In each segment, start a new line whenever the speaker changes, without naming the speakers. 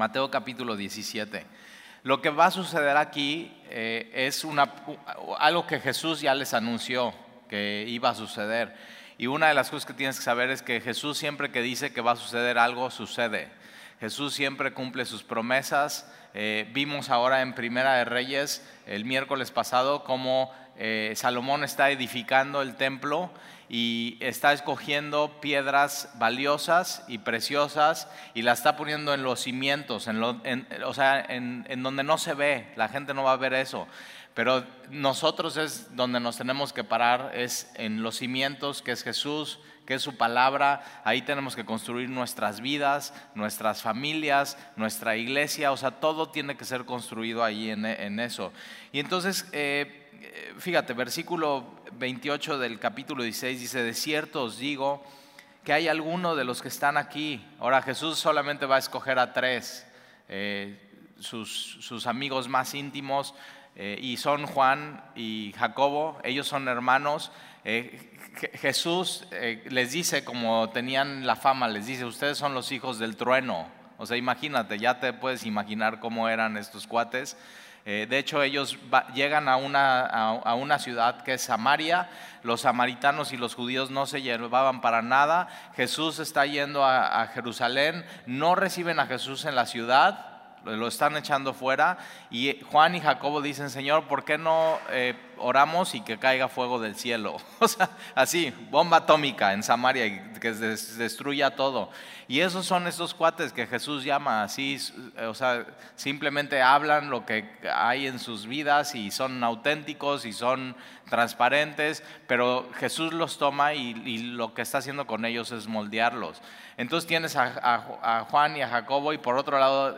Mateo capítulo 17. Lo que va a suceder aquí eh, es una, algo que Jesús ya les anunció que iba a suceder. Y una de las cosas que tienes que saber es que Jesús siempre que dice que va a suceder algo, sucede. Jesús siempre cumple sus promesas. Eh, vimos ahora en Primera de Reyes el miércoles pasado cómo eh, Salomón está edificando el templo y está escogiendo piedras valiosas y preciosas y las está poniendo en los cimientos, en o sea, en, en donde no se ve, la gente no va a ver eso. Pero nosotros es donde nos tenemos que parar, es en los cimientos que es Jesús, que es su palabra. Ahí tenemos que construir nuestras vidas, nuestras familias, nuestra iglesia. O sea, todo tiene que ser construido ahí en, eso. Y entonces, eh, fíjate, versículo 28 del capítulo 16 dice, de cierto os digo que hay alguno de los que están aquí. Ahora Jesús solamente va a escoger a tres, eh, sus, amigos más íntimos eh, y son Juan y Jacobo, ellos son hermanos. Eh, Jesús eh, les dice, como tenían la fama, les dice, ustedes son los hijos del trueno. O sea, imagínate, ya te puedes imaginar cómo eran estos cuates. De hecho, ellos llegan a una, a, una, ciudad que es Samaria. Los samaritanos y los judíos no se llevaban para nada. Jesús está yendo a Jerusalén. No reciben a Jesús en la ciudad lo están echando fuera y Juan y Jacobo dicen, Señor, ¿por qué no eh, oramos y que caiga fuego del cielo? O sea, así, bomba atómica en Samaria y que destruya todo. Y esos son esos cuates que Jesús llama así, o sea, simplemente hablan lo que hay en sus vidas y son auténticos y son transparentes, pero Jesús los toma y, lo que está haciendo con ellos es moldearlos. Entonces tienes a Juan y a Jacobo y por otro lado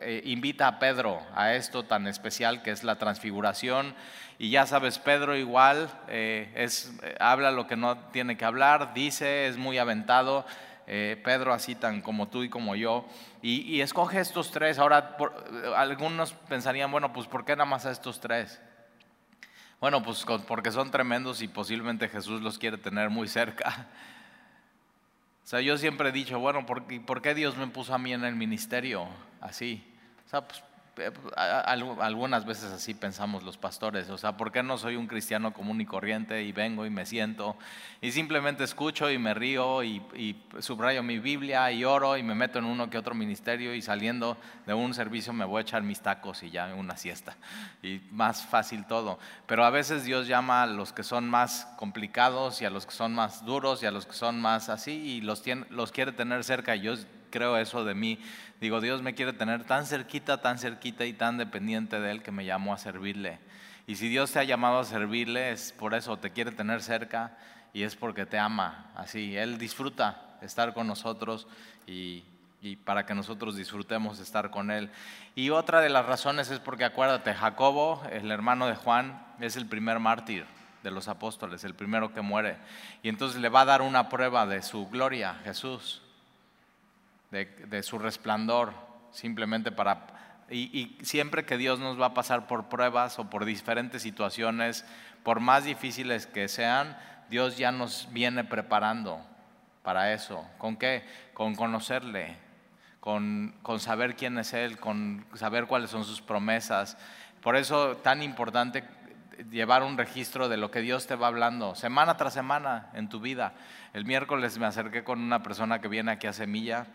eh, invita a Pedro a esto tan especial que es la transfiguración. Y ya sabes, Pedro igual eh, es, eh, habla lo que no tiene que hablar, dice, es muy aventado. Pedro así tan como tú y como yo. Y, escoge estos tres. Ahora, algunos pensarían, bueno, pues ¿por qué nada más a estos tres? Bueno, pues porque son tremendos y posiblemente Jesús los quiere tener muy cerca. O sea, yo siempre he dicho, bueno, ¿por, ¿por qué Dios me puso a mí en el ministerio así? O sea, pues, eh, algunas veces así pensamos los pastores, o sea, ¿por qué no soy un cristiano común y corriente y vengo y me siento y simplemente escucho y me río y, subrayo mi Biblia y oro y me meto en uno que otro ministerio y saliendo de un servicio me voy a echar mis tacos y ya una siesta y más fácil todo. Pero a veces Dios llama a los que son más complicados y a los que son más duros y a los que son más así y los, los quiere tener cerca y yo creo eso de mí. Digo, Dios me quiere tener tan cerquita, tan cerquita y tan dependiente de Él que me llamó a servirle. Y si Dios te ha llamado a servirle, es por eso, te quiere tener cerca y es porque te ama. Así, Él disfruta estar con nosotros y, y para que nosotros disfrutemos estar con Él. Y otra de las razones es porque acuérdate, Jacobo, el hermano de Juan, es el primer mártir de los apóstoles, el primero que muere. Y entonces le va a dar una prueba de su gloria, Jesús de, su resplandor, simplemente para... Y, siempre que Dios nos va a pasar por pruebas o por diferentes situaciones, por más difíciles que sean, Dios ya nos viene preparando para eso. ¿Con qué? Con conocerle, con, con, saber quién es Él, con saber cuáles son sus promesas. Por eso tan importante llevar un registro de lo que Dios te va hablando semana tras semana en tu vida. El miércoles me acerqué con una persona que viene aquí a Semilla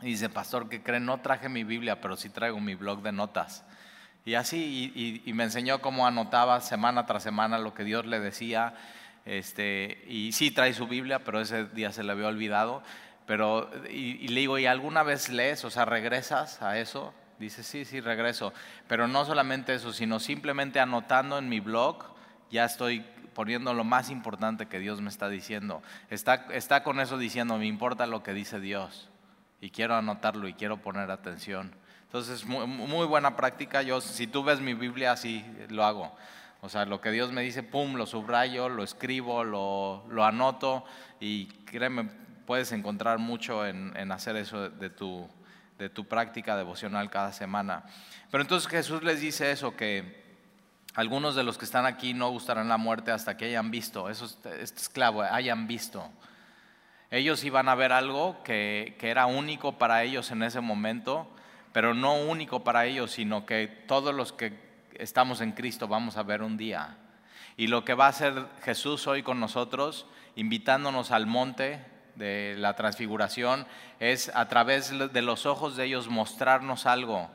y dice, pastor, ¿qué creen? No traje mi Biblia, pero sí traigo mi blog de notas. Y así, y, me enseñó cómo anotaba semana tras semana lo que Dios le decía. Este, y sí trae su Biblia, pero ese día se le había olvidado. Pero, y, y le digo, ¿y alguna vez lees? O sea, ¿regresas a eso? Dice, sí, sí, regreso. Pero no solamente eso, sino simplemente anotando en mi blog, ya estoy poniendo lo más importante que Dios me está diciendo. Está, está con eso diciendo, me importa lo que dice Dios y quiero anotarlo y quiero poner atención. Entonces, muy, muy buena práctica. Yo, si tú ves mi Biblia, así lo hago. O sea, lo que Dios me dice, pum, lo subrayo, lo escribo, lo, lo anoto y créeme, puedes encontrar mucho en, en hacer eso de tu, de tu práctica devocional cada semana. Pero entonces Jesús les dice eso, que algunos de los que están aquí no gustarán la muerte hasta que hayan visto, eso es, es hayan visto. Ellos iban a ver algo que, era único para ellos en ese momento, pero no único para ellos, sino que todos los que estamos en Cristo vamos a ver un día. Y lo que va a hacer Jesús hoy con nosotros, invitándonos al monte de la transfiguración, es a través de los ojos de ellos mostrarnos algo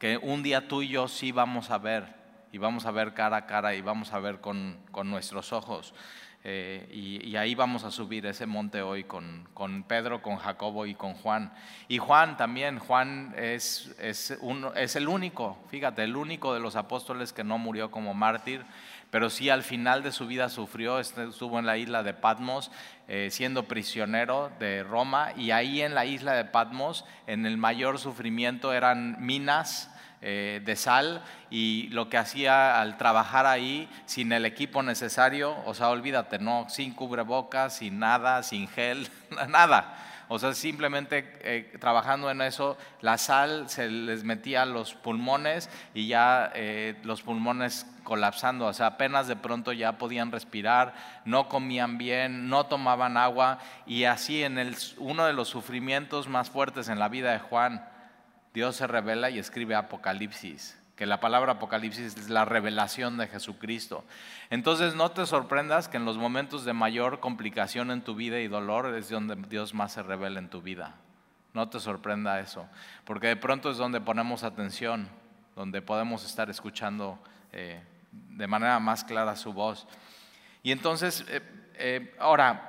que un día tú y yo sí vamos a ver, y vamos a ver cara a cara y vamos a ver con, nuestros ojos. Eh, y, ahí vamos a subir ese monte hoy con, Pedro, con Jacobo y con Juan. Y Juan también, Juan es, el único, fíjate, el único de los apóstoles que no murió como mártir, pero sí al final de su vida sufrió, estuvo en la isla de Patmos eh, siendo prisionero de Roma y ahí en la isla de Patmos en el mayor sufrimiento eran minas eh, de sal y lo que hacía al trabajar ahí sin el equipo necesario, o sea, olvídate, no, sin cubrebocas, sin nada, sin gel, nada. O sea, simplemente eh, trabajando en eso, la sal se les metía a los pulmones y ya eh, los pulmones colapsando, o sea, apenas de pronto ya podían respirar, no comían bien, no tomaban agua y así en el, uno de los sufrimientos más fuertes en la vida de Juan, Dios se revela y escribe Apocalipsis que la palabra Apocalipsis es la revelación de Jesucristo. Entonces no te sorprendas que en los momentos de mayor complicación en tu vida y dolor es donde Dios más se revela en tu vida. No te sorprenda eso, porque de pronto es donde ponemos atención, donde podemos estar escuchando eh, de manera más clara su voz. Y entonces, eh, eh, ahora,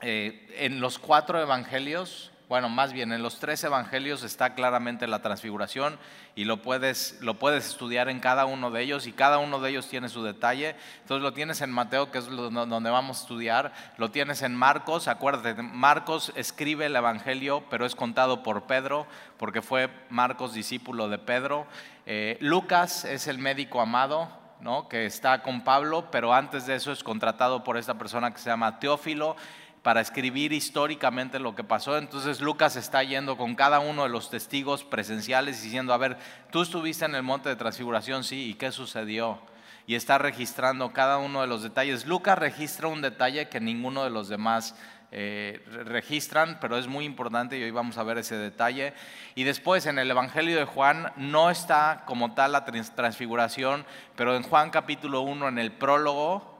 en los cuatro evangelios, bueno, más bien en los tres evangelios está claramente la transfiguración y lo puedes, lo puedes estudiar en cada uno de ellos y cada uno de ellos tiene su detalle. Entonces lo tienes en Mateo, que es donde vamos a estudiar, lo tienes en Marcos, acuérdate, Marcos escribe el evangelio, pero es contado por Pedro, porque fue Marcos discípulo de Pedro. Eh, Lucas es el médico amado, ¿no? que está con Pablo, pero antes de eso es contratado por esta persona que se llama Teófilo para escribir históricamente lo que pasó. Entonces Lucas está yendo con cada uno de los testigos presenciales diciendo, a ver, tú estuviste en el monte de transfiguración, sí, ¿y qué sucedió? Y está registrando cada uno de los detalles. Lucas registra un detalle que ninguno de los demás eh, registran, pero es muy importante y hoy vamos a ver ese detalle. Y después en el Evangelio de Juan no está como tal la transfiguración, pero en Juan capítulo 1, en el prólogo,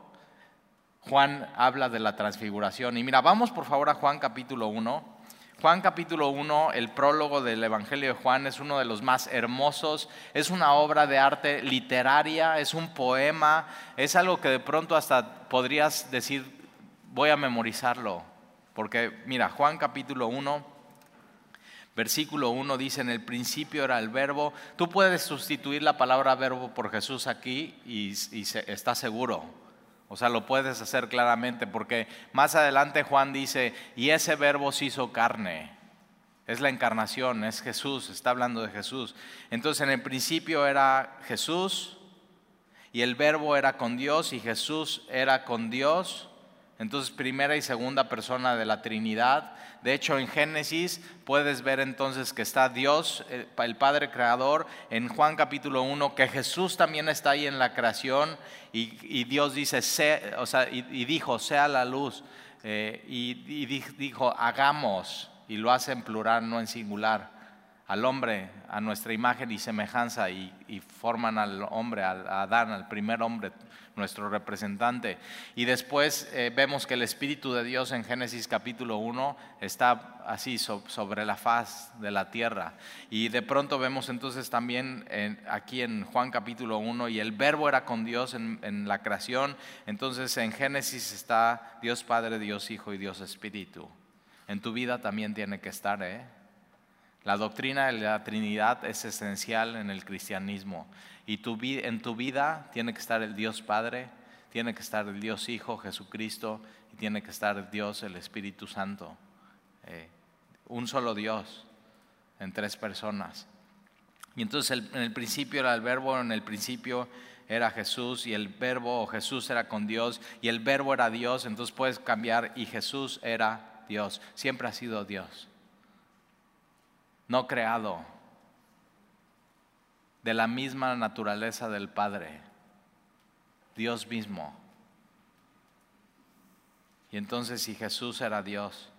Juan habla de la transfiguración. Y mira, vamos por favor a Juan capítulo 1. Juan capítulo 1, el prólogo del Evangelio de Juan es uno de los más hermosos, es una obra de arte literaria, es un poema, es algo que de pronto hasta podrías decir, voy a memorizarlo, porque mira, Juan capítulo 1, versículo 1 dice, en el principio era el verbo, tú puedes sustituir la palabra verbo por Jesús aquí y, y está seguro, o sea, lo puedes hacer claramente porque más adelante Juan dice, y ese verbo se hizo carne. Es la encarnación, es Jesús, está hablando de Jesús. Entonces en el principio era Jesús y el verbo era con Dios y Jesús era con Dios. Entonces primera y segunda persona de la Trinidad. De hecho, en Génesis puedes ver entonces que está Dios, eh, el Padre Creador, en Juan capítulo 1, que Jesús también está ahí en la creación y, Dios dice, o sea, y, dijo, sea la luz, eh, y, dijo, hagamos, y lo hace en plural, no en singular, al hombre a nuestra imagen y semejanza, y, forman al hombre, a Adán, al primer hombre nuestro representante. Y después eh, vemos que el Espíritu de Dios en Génesis capítulo 1 está así sobre la faz de la tierra. Y de pronto vemos entonces también aquí en Juan capítulo 1, y el verbo era con Dios en, en la creación. Entonces en Génesis está Dios Padre, Dios Hijo y Dios Espíritu. En tu vida también tiene que estar, ¿eh? La doctrina de la Trinidad es esencial en el cristianismo. Y en tu vida tiene que estar el Dios Padre, tiene que estar el Dios Hijo, Jesucristo, y tiene que estar Dios, el Espíritu Santo. Eh, un solo Dios en tres personas. Y entonces en el principio era el verbo, en el principio era Jesús y el verbo o Jesús era con Dios y el verbo era Dios, entonces puedes cambiar y Jesús era Dios, siempre ha sido Dios, no creado, de la misma naturaleza del Padre, Dios mismo. Y entonces si Jesús era Dios,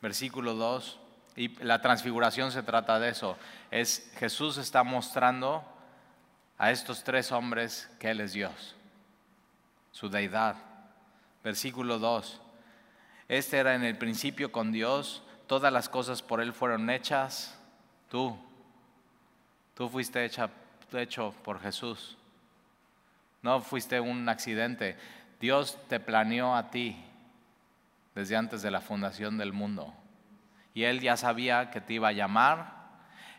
versículo 2, Y la transfiguración se trata de eso. Es Jesús está mostrando a estos tres hombres que Él es Dios, su deidad. Versículo 2. Este era en el principio con Dios, todas las cosas por Él fueron hechas. Tú, tú fuiste hecha, hecho por Jesús. No fuiste un accidente. Dios te planeó a ti desde antes de la fundación del mundo. Y Él ya sabía que te iba a llamar,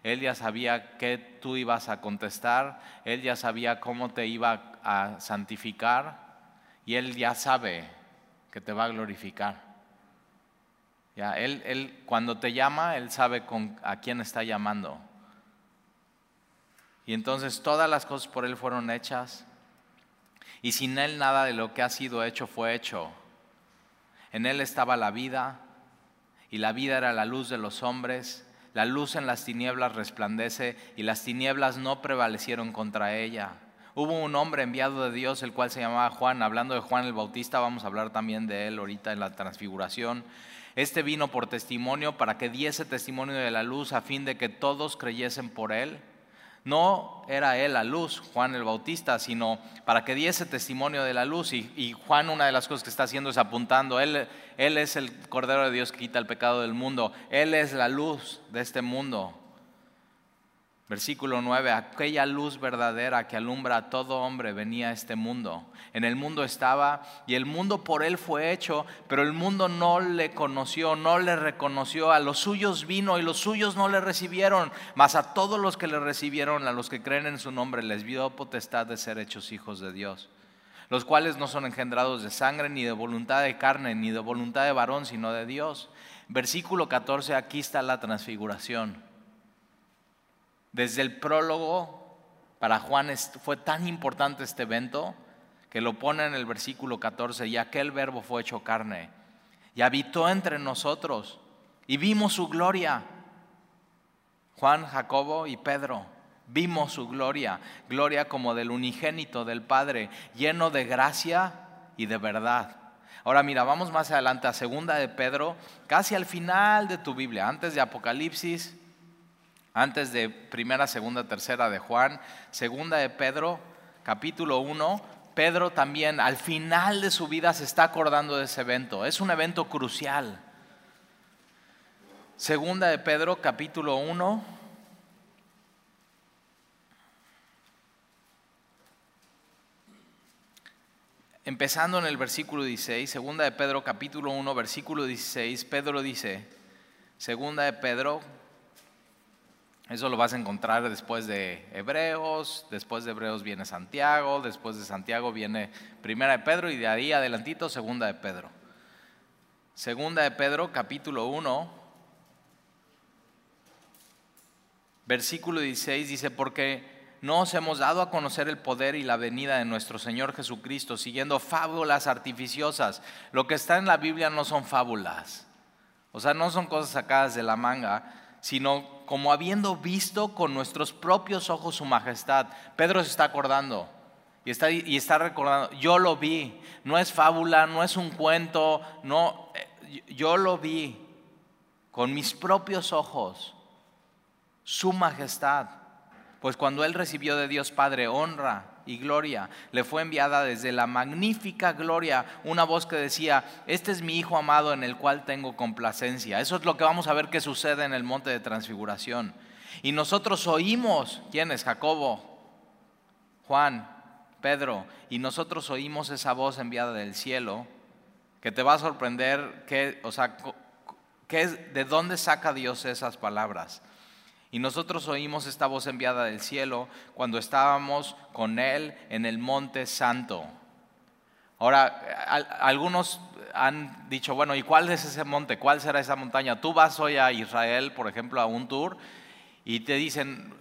Él ya sabía que tú ibas a contestar, Él ya sabía cómo te iba a santificar y Él ya sabe que te va a glorificar. Él, él cuando te llama, Él sabe con, a quién está llamando. Y entonces todas las cosas por Él fueron hechas y sin Él nada de lo que ha sido hecho fue hecho. En Él estaba la vida y la vida era la luz de los hombres. La luz en las tinieblas resplandece y las tinieblas no prevalecieron contra ella. Hubo un hombre enviado de Dios, el cual se llamaba Juan. Hablando de Juan el Bautista, vamos a hablar también de él ahorita en la transfiguración. Este vino por testimonio para que diese testimonio de la luz a fin de que todos creyesen por él. No era él la luz, Juan el Bautista, sino para que diese testimonio de la luz. Y, Juan una de las cosas que está haciendo es apuntando, él, es el Cordero de Dios que quita el pecado del mundo, Él es la luz de este mundo. Versículo 9, aquella luz verdadera que alumbra a todo hombre venía a este mundo. En el mundo estaba y el mundo por él fue hecho, pero el mundo no le conoció, no le reconoció. A los suyos vino y los suyos no le recibieron, mas a todos los que le recibieron, a los que creen en su nombre, les dio potestad de ser hechos hijos de Dios. Los cuales no son engendrados de sangre, ni de voluntad de carne, ni de voluntad de varón, sino de Dios. Versículo 14, aquí está la transfiguración. Desde el prólogo, para Juan fue tan importante este evento que lo pone en el versículo 14, y aquel verbo fue hecho carne y habitó entre nosotros y vimos su gloria. Juan, Jacobo y Pedro, vimos su gloria, gloria como del unigénito del Padre, lleno de gracia y de verdad. Ahora mira, vamos más adelante a segunda de Pedro, casi al final de tu Biblia, antes de Apocalipsis, antes de primera, segunda, tercera de Juan, segunda de Pedro, capítulo 1, Pedro también al final de su vida se está acordando de ese evento. Es un evento crucial. Segunda de Pedro, capítulo 1. Empezando en el versículo 16, segunda de Pedro capítulo 1, versículo 16, Pedro dice, segunda de Pedro eso lo vas a encontrar después de Hebreos, después de Hebreos viene Santiago, después de Santiago viene Primera de Pedro y de ahí adelantito Segunda de Pedro. Segunda de Pedro, capítulo 1, versículo 16 dice, porque no os hemos dado a conocer el poder y la venida de nuestro Señor Jesucristo, siguiendo fábulas artificiosas. Lo que está en la Biblia no son fábulas, o sea, no son cosas sacadas de la manga, sino como habiendo visto con nuestros propios ojos su majestad. Pedro se está acordando y está, y está recordando, yo lo vi, no es fábula, no es un cuento, no, eh, yo lo vi con mis propios ojos, su majestad. Pues cuando él recibió de Dios Padre honra y gloria, le fue enviada desde la magnífica gloria una voz que decía, este es mi Hijo amado en el cual tengo complacencia. Eso es lo que vamos a ver que sucede en el monte de transfiguración. Y nosotros oímos, ¿quién es? Jacobo, Juan, Pedro, y nosotros oímos esa voz enviada del cielo, que te va a sorprender, que, o sea, que, ¿de dónde saca Dios esas palabras? Y nosotros oímos esta voz enviada del cielo cuando estábamos con Él en el monte santo. Ahora, algunos han dicho, bueno, ¿y cuál es ese monte? ¿Cuál será esa montaña? Tú vas hoy a Israel, por ejemplo, a un tour y te dicen,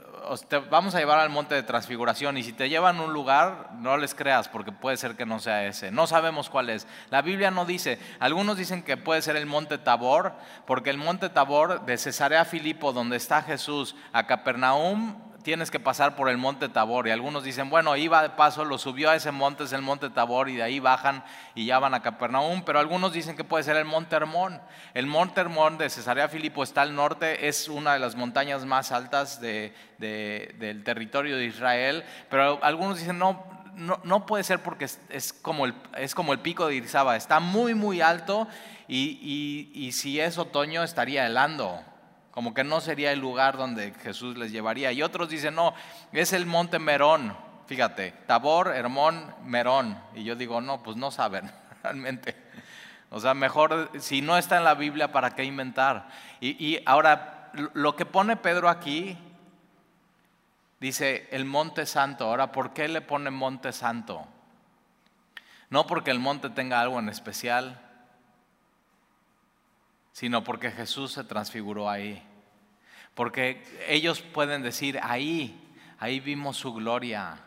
vamos a llevar al monte de transfiguración y si te llevan a un lugar, no les creas porque puede ser que no sea ese. No sabemos cuál es. La Biblia no dice. Algunos dicen que puede ser el monte Tabor porque el monte Tabor de Cesarea Filipo, donde está Jesús, a Capernaum tienes que pasar por el monte Tabor. Y algunos dicen, bueno, iba de paso, lo subió a ese monte, es el monte Tabor, y de ahí bajan y ya van a Capernaum. Pero algunos dicen que puede ser el monte Hermón. El monte Hermón de Cesarea Filipo está al norte, es una de las montañas más altas del territorio de Israel. Pero algunos dicen, no, no, puede ser porque es, como el, es como el pico de Irizaba, está muy, muy alto y, y si es otoño estaría helando como que no sería el lugar donde Jesús les llevaría. Y otros dicen, no, es el monte Merón, fíjate, Tabor, Hermón, Merón. Y yo digo, no, pues no saben realmente. O sea, mejor, si no está en la Biblia, ¿para qué inventar? Y, y ahora, lo que pone Pedro aquí, dice el monte santo. Ahora, ¿por qué le pone monte santo? No porque el monte tenga algo en especial, sino porque Jesús se transfiguró ahí. Porque ellos pueden decir, ahí, ahí vimos su gloria,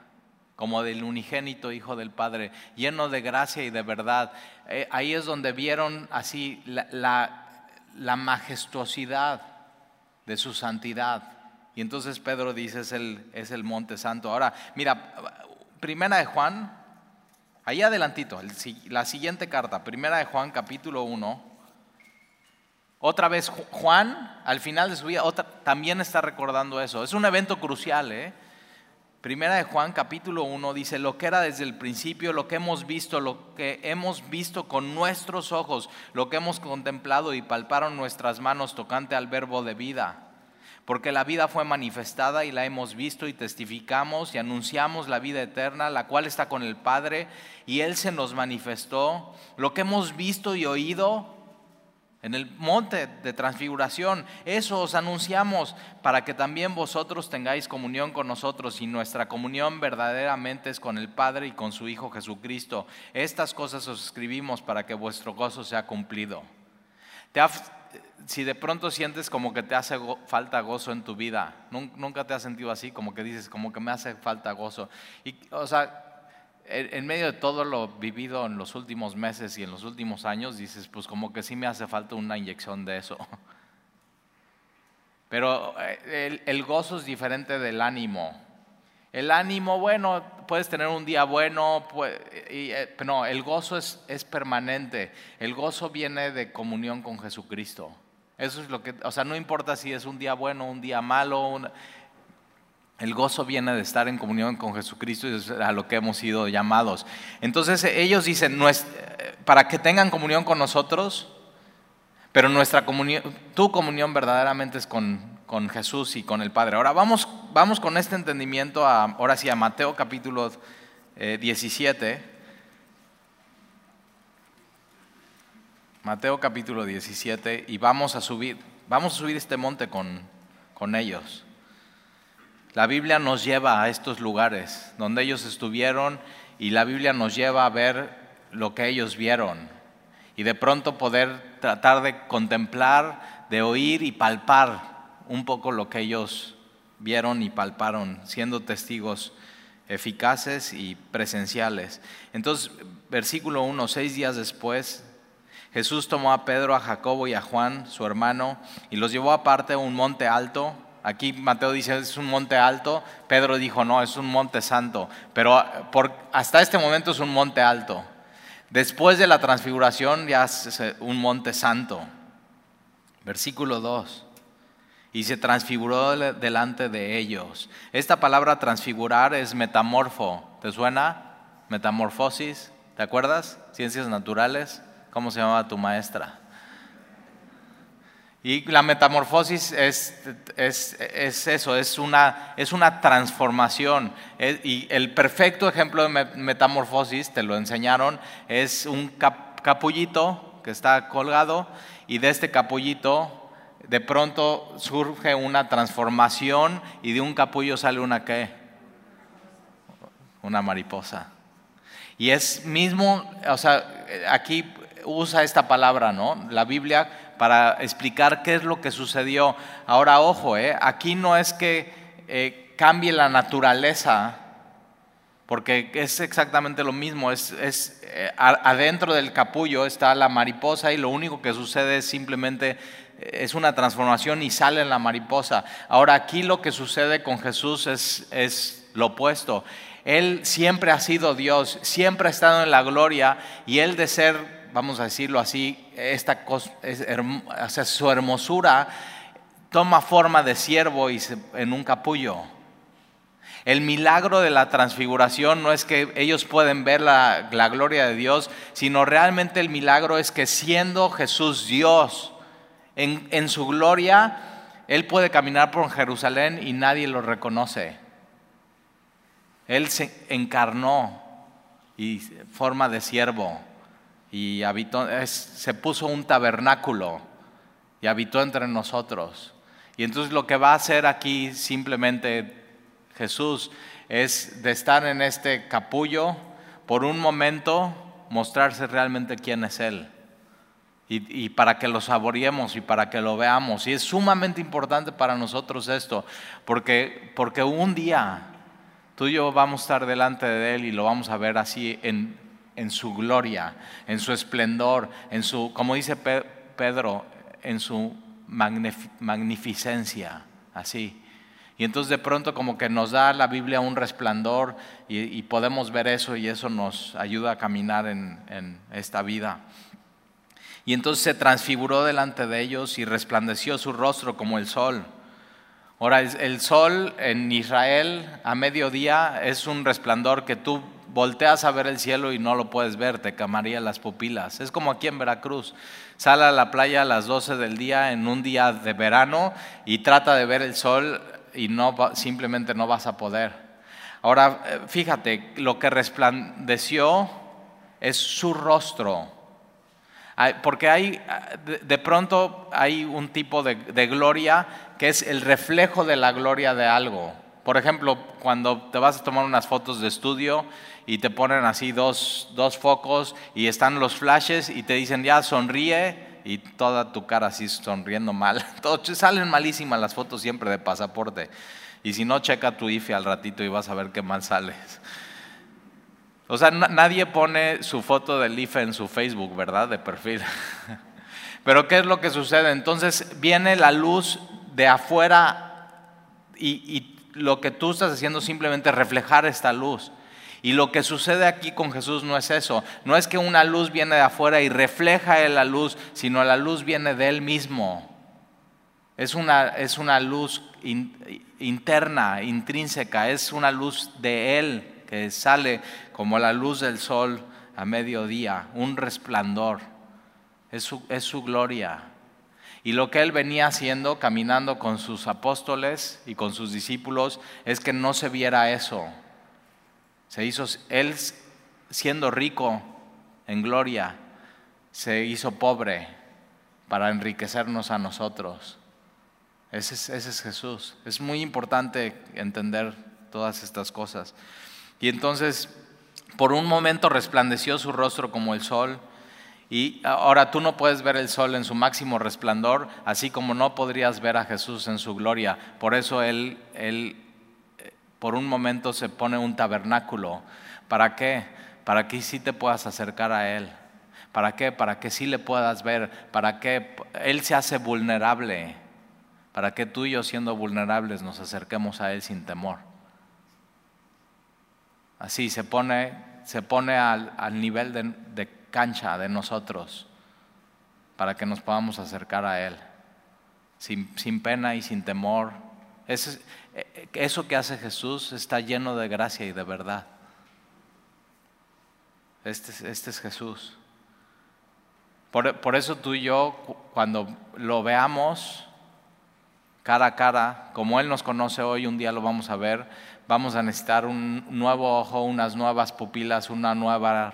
como del unigénito Hijo del Padre, lleno de gracia y de verdad. Eh, ahí es donde vieron así la, majestuosidad de su santidad. Y entonces Pedro dice, es el, es el monte santo. Ahora, mira, primera de Juan, ahí adelantito, la siguiente carta, primera de Juan capítulo 1 otra vez Juan, al final de su vida, también está recordando eso. Es un evento crucial. ¿eh? Primera de Juan, capítulo 1, dice, lo que era desde el principio, lo que hemos visto, lo que hemos visto con nuestros ojos, lo que hemos contemplado y palparon nuestras manos tocante al verbo de vida. Porque la vida fue manifestada y la hemos visto y testificamos y anunciamos la vida eterna, la cual está con el Padre, y Él se nos manifestó. Lo que hemos visto y oído, en el monte de transfiguración. Eso os anunciamos para que también vosotros tengáis comunión con nosotros y nuestra comunión verdaderamente es con el Padre y con su Hijo Jesucristo. Estas cosas os escribimos para que vuestro gozo sea cumplido. si de pronto sientes como que te hace falta gozo en tu vida, nunca te has sentido así, como que dices, como que me hace falta gozo. Y, o sea, en medio de todo lo vivido en los últimos meses y en los últimos años, dices, pues como que sí me hace falta una inyección de eso. Pero eh, el, gozo es diferente del ánimo. El ánimo, bueno, puedes tener un día bueno, pero no, el gozo es, es permanente. El gozo viene de comunión con Jesucristo. Eso es lo que, o sea, no importa si es un día bueno, un día malo, el gozo viene de estar en comunión con Jesucristo y es a lo que hemos sido llamados. Entonces ellos dicen, para que tengan comunión con nosotros, pero nuestra comunión, tu comunión verdaderamente es con, con Jesús y con el Padre. Ahora vamos, vamos con este entendimiento, a, ahora sí, a Mateo capítulo 17. Eh, Mateo capítulo 17 y vamos a subir, vamos a subir este monte con, con ellos. La Biblia nos lleva a estos lugares donde ellos estuvieron y la Biblia nos lleva a ver lo que ellos vieron y de pronto poder tratar de contemplar, de oír y palpar un poco lo que ellos vieron y palparon, siendo testigos eficaces y presenciales. Entonces, versículo 1, seis días después, Jesús tomó a Pedro, a Jacobo y a Juan, su hermano, y los llevó aparte a un monte alto Aquí Mateo dice es un monte alto, Pedro dijo no, es un monte santo, pero hasta este momento es un monte alto. Después de la transfiguración ya es un monte santo. Versículo 2. Y se transfiguró delante de ellos. Esta palabra transfigurar es metamorfo. ¿Te suena? Metamorfosis. ¿Te acuerdas? Ciencias naturales. ¿Cómo se llamaba tu maestra? Y la metamorfosis es, es, eso, es una, es una transformación. Y el perfecto ejemplo de metamorfosis, te lo enseñaron, es un capullito que está colgado y de este capullito de pronto surge una transformación y de un capullo sale una qué? Una mariposa. Y es mismo, o sea, aquí usa esta palabra, ¿no? La Biblia para explicar qué es lo que sucedió. Ahora, ojo, ¿eh? aquí no es que eh, cambie la naturaleza, porque es exactamente lo mismo, es, eh, adentro del capullo está la mariposa y lo único que sucede es simplemente es una transformación y sale en la mariposa. Ahora aquí lo que sucede con Jesús es, es lo opuesto. Él siempre ha sido Dios, siempre ha estado en la gloria y él de ser, vamos a decirlo así, esta su hermosura toma forma de siervo y en un capullo. El milagro de la transfiguración no es que ellos pueden ver la, gloria de Dios, sino realmente el milagro es que siendo Jesús Dios en, en su gloria, Él puede caminar por Jerusalén y nadie lo reconoce. Él se encarnó y forma de siervo y habitó, se puso un tabernáculo y habitó entre nosotros. Y entonces lo que va a hacer aquí simplemente Jesús es de estar en este capullo por un momento mostrarse realmente quién es Él. Y, para que lo saboreemos y para que lo veamos. Y es sumamente importante para nosotros esto, porque, porque un día tú y yo vamos a estar delante de Él y lo vamos a ver así en, en su gloria, en su esplendor, en su, como dice Pedro, en su magnificencia, así. Y entonces de pronto como que nos da la Biblia un resplandor y, podemos ver eso y eso nos ayuda a caminar en, en esta vida. Y entonces se transfiguró delante de ellos y resplandeció su rostro como el sol. Ahora, el sol en Israel a mediodía es un resplandor que tú volteas a ver el cielo y no lo puedes ver, te camaría las pupilas. Es como aquí en Veracruz. Sale a la playa a las 12 del día en un día de verano y trata de ver el sol y no, simplemente no vas a poder. Ahora, eh, fíjate, lo que resplandeció es su rostro. Porque hay, de pronto hay un tipo de, gloria que es el reflejo de la gloria de algo. Por ejemplo, cuando te vas a tomar unas fotos de estudio y te ponen así dos, dos focos y están los flashes y te dicen ya sonríe y toda tu cara así sonriendo mal. Todo, salen malísimas las fotos siempre de pasaporte. Y si no, checa tu IFE al ratito y vas a ver qué mal sales. O sea, nadie pone su foto del IFE en su Facebook, ¿verdad? De perfil. Pero ¿qué es lo que sucede? Entonces viene la luz de afuera y, y lo que tú estás haciendo simplemente reflejar esta luz. Y lo que sucede aquí con Jesús no es eso. No es que una luz viene de afuera y refleja la luz, sino la luz viene de Él mismo. Es una, es una luz interna, intrínseca, es una luz de Él que sale como la luz del sol a mediodía, un resplandor. Es su, es su gloria. Y lo que él venía haciendo, caminando con sus apóstoles y con sus discípulos, es que no se viera eso. Se hizo, él siendo rico en gloria, se hizo pobre para enriquecernos a nosotros. Ese es, ese es, Jesús. Es muy importante entender todas estas cosas. Y entonces, por un momento resplandeció su rostro como el sol. Y ahora tú no puedes ver el sol en su máximo resplandor, así como no podrías ver a Jesús en su gloria. Por eso él, él por un momento se pone un tabernáculo. ¿Para qué? Para que sí te puedas acercar a Él. ¿Para qué? Para que sí le puedas ver. Para que Él se hace vulnerable. Para que tú y yo siendo vulnerables nos acerquemos a Él sin temor. Así se pone, se pone al, nivel de, cancha de nosotros para que nos podamos acercar a Él. Sin, sin pena y sin temor. Ese, eh, eso que hace Jesús está lleno de gracia y de verdad. Este, este es Jesús. Por, eso tú y yo, cuando lo veamos cara a cara, como Él nos conoce hoy, un día lo vamos a ver, vamos a necesitar un nuevo ojo, unas nuevas pupilas, una nueva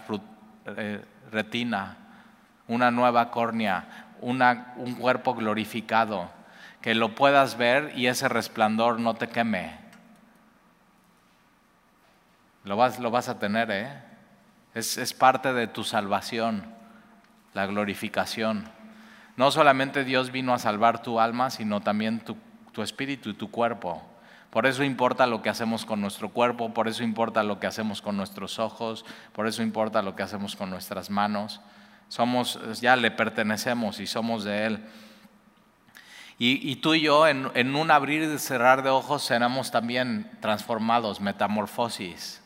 eh, retina, una nueva córnea, un cuerpo glorificado que lo puedas ver y ese resplandor no te queme. Lo vas, lo vas a tener, ¿eh? Es, parte de tu salvación, la glorificación. No solamente Dios vino a salvar tu alma, sino también tu, tu espíritu y tu cuerpo. Por eso importa lo que hacemos con nuestro cuerpo, por eso importa lo que hacemos con nuestros ojos, por eso importa lo que hacemos con nuestras manos. Somos, ya le pertenecemos y somos de Él. Y, tú y yo en, en, un abrir y cerrar de ojos seremos también transformados, metamorfosis.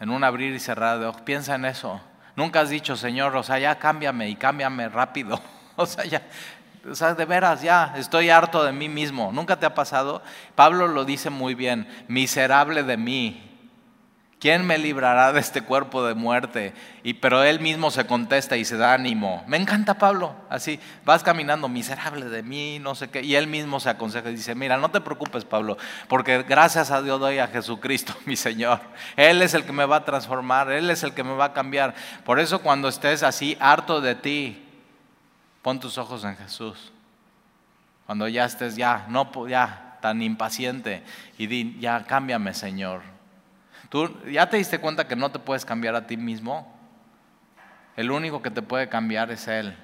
En un abrir y cerrar de ojos. Piensa en eso. Nunca has dicho, Señor, o sea, ya cámbiame y cámbiame rápido. O sea, ya, o sea, de veras, ya, estoy harto de mí mismo. ¿Nunca te ha pasado? Pablo lo dice muy bien, miserable de mí. ¿Quién me librará de este cuerpo de muerte? Y pero él mismo se contesta y se da ánimo. Me encanta Pablo, así, vas caminando miserable de mí, no sé qué, y él mismo se aconseja y dice, mira, no te preocupes Pablo, porque gracias a Dios doy a Jesucristo, mi Señor. Él es el que me va a transformar, Él es el que me va a cambiar. Por eso cuando estés así harto de ti, pon tus ojos en Jesús. Cuando ya estés ya, no ya tan impaciente y di, ya cámbiame Señor ¿Tú ya te diste cuenta que no te puedes cambiar a ti mismo? El único que te puede cambiar es Él.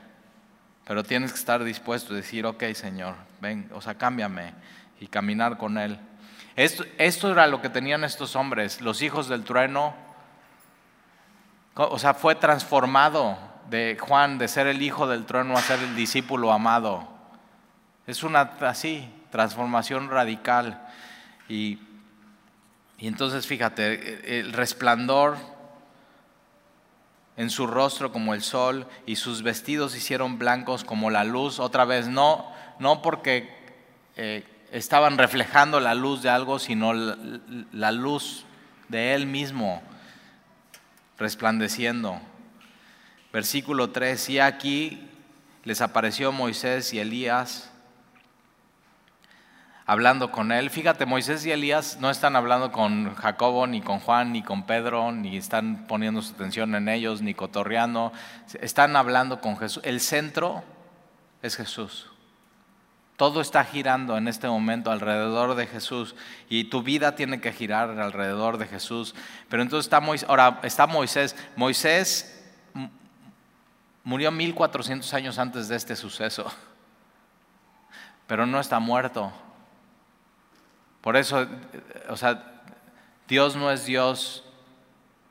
Pero tienes que estar dispuesto a decir, ok Señor, ven, o sea, cámbiame y caminar con Él. Esto, esto era lo que tenían estos hombres, los hijos del trueno. O sea, fue transformado de Juan, de ser el hijo del trueno a ser el discípulo amado. Es una así, transformación radical. Y y entonces fíjate, el resplandor en su rostro como el sol y sus vestidos hicieron blancos como la luz. Otra vez, no, no porque eh, estaban reflejando la luz de algo, sino la, la luz de Él mismo resplandeciendo. Versículo 3, y aquí les apareció Moisés y Elías hablando con él. Fíjate, Moisés y Elías no están hablando con Jacobo, ni con Juan, ni con Pedro, ni están poniendo su atención en ellos, ni cotorreando. Están hablando con Jesús. El centro es Jesús. Todo está girando en este momento alrededor de Jesús y tu vida tiene que girar alrededor de Jesús. Pero entonces está Moisés, ahora está Moisés. Moisés murió 1400 años antes de este suceso, pero no está muerto. Por eso, o sea, Dios no es Dios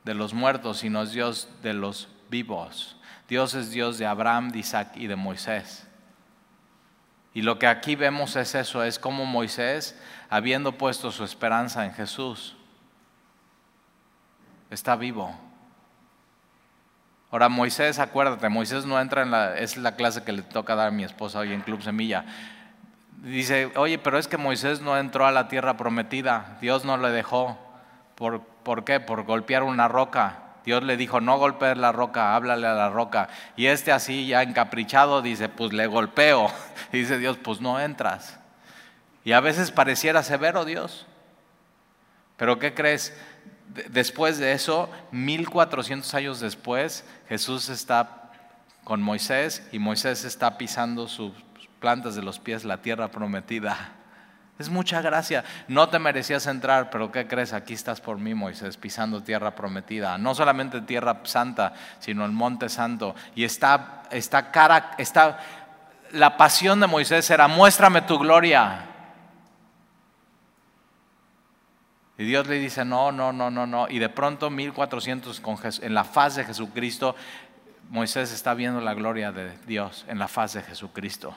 de los muertos, sino Dios de los vivos. Dios es Dios de Abraham, de Isaac y de Moisés. Y lo que aquí vemos es eso, es como Moisés, habiendo puesto su esperanza en Jesús, está vivo. Ahora Moisés, acuérdate, Moisés no entra en la, es la clase que le toca dar a mi esposa hoy en Club Semilla dice, oye, pero es que Moisés no entró a la tierra prometida, Dios no le dejó. ¿Por, ¿Por qué? Por golpear una roca. Dios le dijo, no golpees la roca, háblale a la roca. Y este así ya encaprichado dice, pues le golpeo. Dice Dios, pues no entras. Y a veces pareciera severo Dios. Pero ¿qué crees? Después de eso, 1400 años después, Jesús está con Moisés y Moisés está pisando su, plantas de los pies la tierra prometida. Es mucha gracia. No te merecías entrar, pero ¿qué crees? Aquí estás por mí, Moisés, pisando tierra prometida. No solamente tierra santa, sino el monte santo. Y está, está cara, está, la pasión de Moisés era, muéstrame tu gloria. Y Dios le dice, no, no, no, no, no. Y de pronto, 1400 en la faz de Jesucristo, Moisés está viendo la gloria de Dios en la faz de Jesucristo.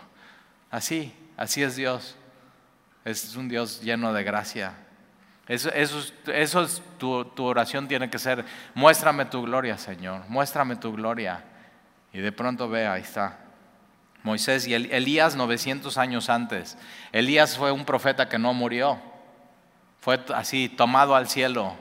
Así, así es Dios. Es un Dios lleno de gracia. Eso, es tu, oración tiene que ser, muéstrame tu gloria, Señor, muéstrame tu gloria. Y de pronto ve, ahí está. Moisés y Elías 900 años antes. Elías fue un profeta que no murió. Fue así, tomado al cielo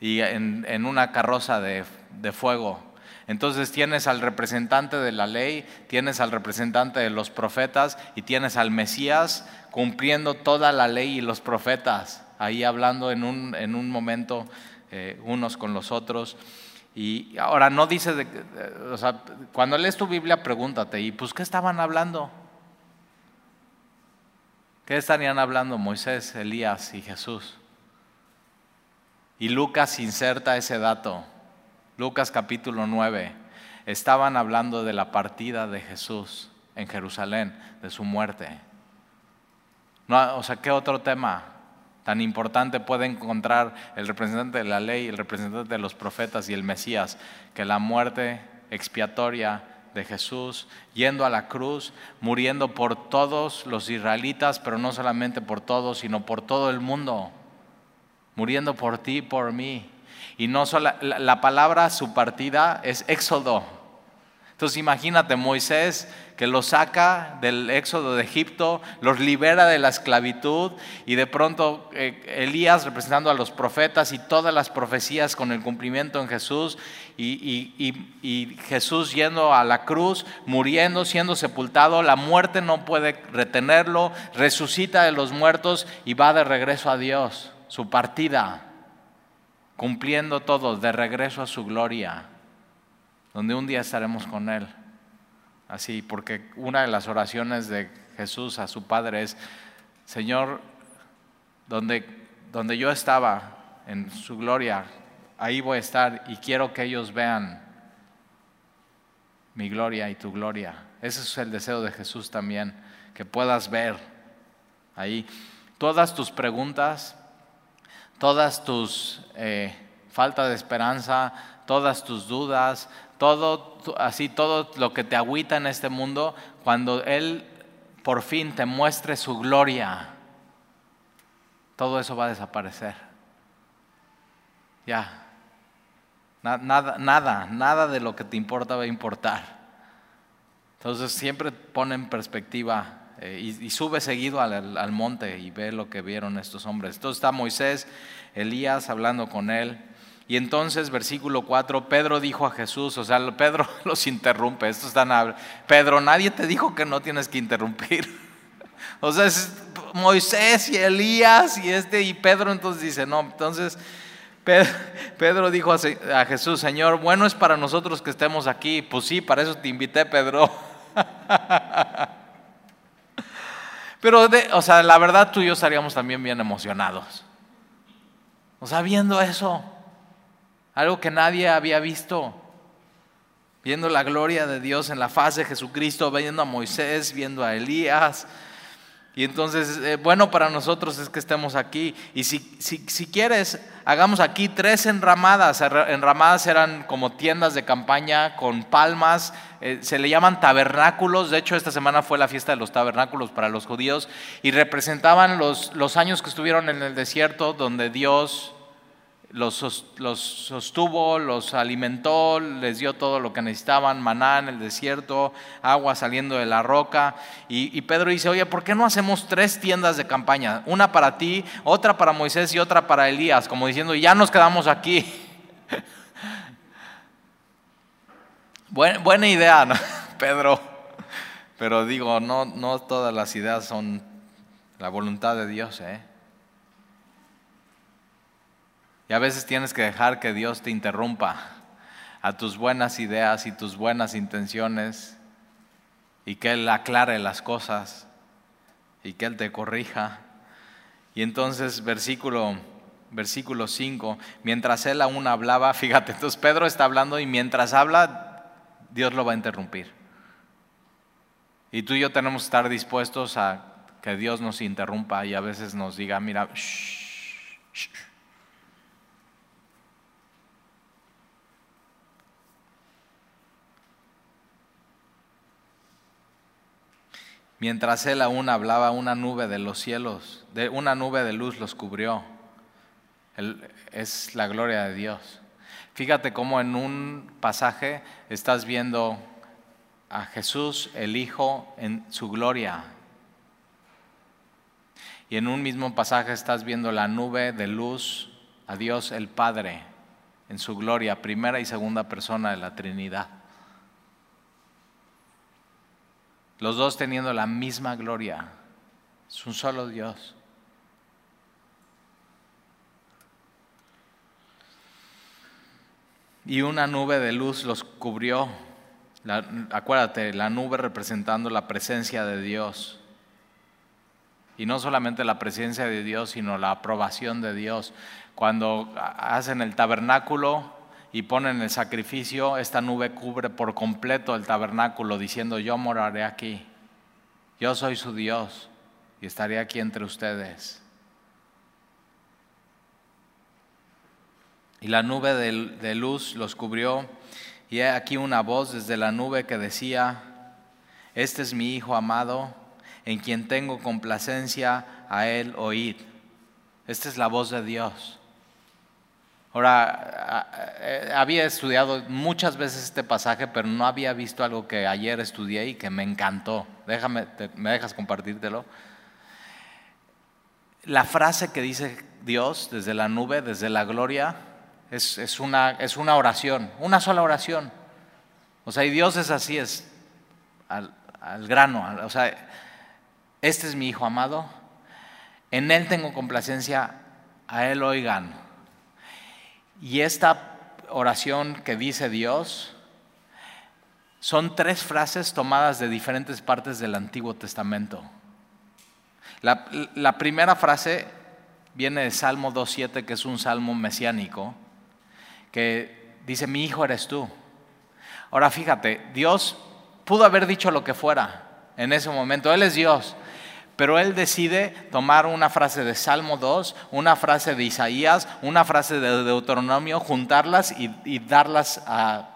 y en, una carroza de fuego. Entonces tienes al representante de la ley, tienes al representante de los profetas y tienes al Mesías cumpliendo toda la ley y los profetas, ahí hablando en un, en un momento eh, unos con los otros. Y ahora no dice, de, cuando lees tu Biblia pregúntate, ¿y pues qué estaban hablando? ¿Qué estarían hablando Moisés, Elías y Jesús? Y Lucas inserta ese dato. Lucas capítulo 9, estaban hablando de la partida de Jesús en Jerusalén, de su muerte. No, o sea, ¿qué otro tema tan importante puede encontrar el representante de la ley, el representante de los profetas y el Mesías que la muerte expiatoria de Jesús, yendo a la cruz, muriendo por todos los israelitas, pero no solamente por todos, sino por todo el mundo, muriendo por ti por mí. Y no solo, la, la palabra su partida es éxodo. Entonces imagínate, Moisés que los saca del éxodo de Egipto, los libera de la esclavitud y de pronto eh, Elías representando a los profetas y todas las profecías con el cumplimiento en Jesús y, y Jesús yendo a la cruz, muriendo, siendo sepultado, la muerte no puede retenerlo, resucita de los muertos y va de regreso a Dios, su partida, cumpliendo todo, de regreso a su gloria, donde un día estaremos con Él. Así, porque una de las oraciones de Jesús a su Padre es, Señor, donde, donde yo estaba en su gloria, ahí voy a estar y quiero que ellos vean mi gloria y tu gloria. Ese es el deseo de Jesús también, que puedas ver ahí todas tus preguntas, todas tus eh, falta de esperanza, todas tus dudas, todo así todo lo que te agüita en este mundo, cuando él por fin te muestre su gloria, todo eso va a desaparecer. Ya. Nada, nada, nada de lo que te importa va a importar. Entonces siempre pone en perspectiva eh, y, sube seguido al, al monte y ve lo que vieron estos hombres. Entonces está Moisés, Elías hablando con él. Y entonces, versículo 4, Pedro dijo a Jesús, o sea, Pedro los interrumpe, estos están Pedro, nadie te dijo que no tienes que interrumpir. O sea, es Moisés y Elías y este, y Pedro entonces dice, no, entonces Pedro dijo a Jesús, Señor, bueno es para nosotros que estemos aquí. Pues sí, para eso te invité, Pedro. Pero, o sea, la verdad tú y yo estaríamos también bien emocionados. O sea, viendo eso algo que nadie había visto. Viendo la gloria de Dios en la faz de Jesucristo, viendo a Moisés, viendo a Elías. Y entonces, eh, bueno para nosotros es que estemos aquí. Y si, si, quieres, hagamos aquí tres enramadas. Enramadas eran como tiendas de campaña con palmas. Eh, se le llaman tabernáculos. De hecho, esta semana fue la fiesta de los tabernáculos para los judíos. Y representaban los, los años que estuvieron en el desierto donde Dios los, sostuvo, los alimentó, les dio todo lo que necesitaban, maná en el desierto, agua saliendo de la roca. Y, Pedro dice, oye, ¿por qué no hacemos tres tiendas de campaña? Una para ti, otra para Moisés y otra para Elías, como diciendo, ya nos quedamos aquí. buena, idea, Pedro. Pero digo, no, no todas las ideas son la voluntad de Dios, ¿eh? Y a veces tienes que dejar que Dios te interrumpa a tus buenas ideas y tus buenas intenciones y que Él aclare las cosas y que Él te corrija. Y entonces versículo, versículo 5, mientras Él aún hablaba, fíjate, entonces Pedro está hablando y mientras habla, Dios lo va a interrumpir. Y tú y yo tenemos que estar dispuestos a que Dios nos interrumpa y a veces nos diga, mira, shh, Mientras él aún hablaba, una nube de los cielos, de una nube de luz los cubrió. es la gloria de Dios. Fíjate cómo en un pasaje estás viendo a Jesús, el Hijo, en su gloria. Y en un mismo pasaje estás viendo la nube de luz, a Dios el Padre, en su gloria, primera y segunda persona de la Trinidad. Los dos teniendo la misma gloria. Es un solo Dios. Y una nube de luz los cubrió. acuérdate, la nube representando la presencia de Dios. Y no solamente la presencia de Dios, sino la aprobación de Dios. Cuando hacen el tabernáculo, y ponen el sacrificio, esta nube cubre por completo el tabernáculo diciendo, yo moraré aquí, yo soy su Dios y estaré aquí entre ustedes. Y la nube de, luz los cubrió Y he aquí una voz desde la nube que decía, este es mi Hijo amado, en quien tengo complacencia, a él oíd. Esta es la voz de Dios. Ahora, había estudiado muchas veces este pasaje, pero no había visto algo que ayer estudié y que me encantó. Déjame, ¿me dejas compartírtelo? La frase que dice Dios desde la nube, desde la gloria, es, una, es una oración, una sola oración. O sea, y Dios es así, es al, grano. O sea, este es mi Hijo amado, en Él tengo complacencia, a Él oigan. Y esta oración que dice Dios son tres frases tomadas de diferentes partes del Antiguo Testamento. La, primera frase viene de Salmo 2.7, que es un salmo mesiánico, que dice, mi hijo eres tú. Ahora fíjate, Dios pudo haber dicho lo que fuera en ese momento, Él es Dios, pero Él decide tomar una frase de Salmo 2, una frase de Isaías, una frase de Deuteronomio, juntarlas y, darlas a